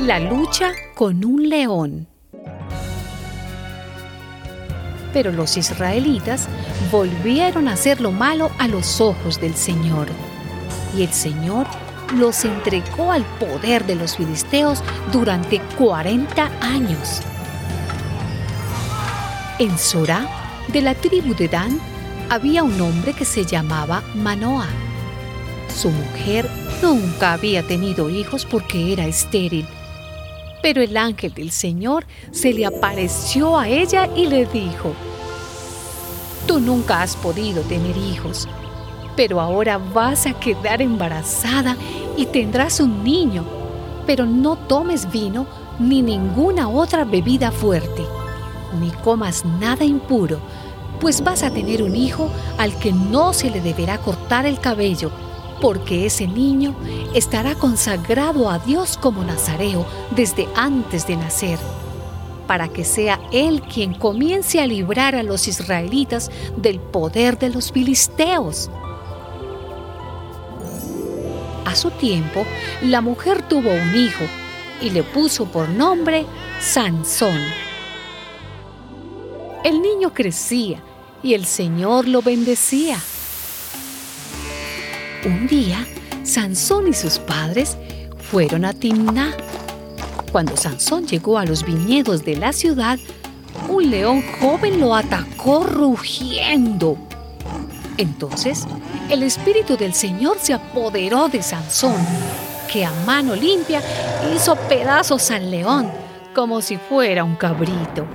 La lucha con un león. Pero los israelitas volvieron a hacer lo malo a los ojos del Señor. Y el Señor los entregó al poder de los filisteos durante 40 años. En Sorá, de la tribu de Dan, había un hombre que se llamaba Manoah. Su mujer nunca había tenido hijos porque era estéril. Pero el ángel del Señor se le apareció a ella y le dijo, Tú nunca has podido tener hijos, pero ahora vas a quedar embarazada y tendrás un niño, pero no tomes vino ni ninguna otra bebida fuerte, ni comas nada impuro pues vas a tener un hijo al que no se le deberá cortar el cabello, porque ese niño estará consagrado a Dios como nazareo desde antes de nacer, para que sea Él quien comience a librar a los israelitas del poder de los filisteos. A su tiempo, la mujer tuvo un hijo y le puso por nombre Sansón. El niño crecía y el Señor lo bendecía. Un día, Sansón y sus padres fueron a Timná. Cuando Sansón llegó a los viñedos de la ciudad, un león joven lo atacó rugiendo. Entonces, el espíritu del Señor se apoderó de Sansón, que a mano limpia hizo pedazos al león como si fuera un cabrito.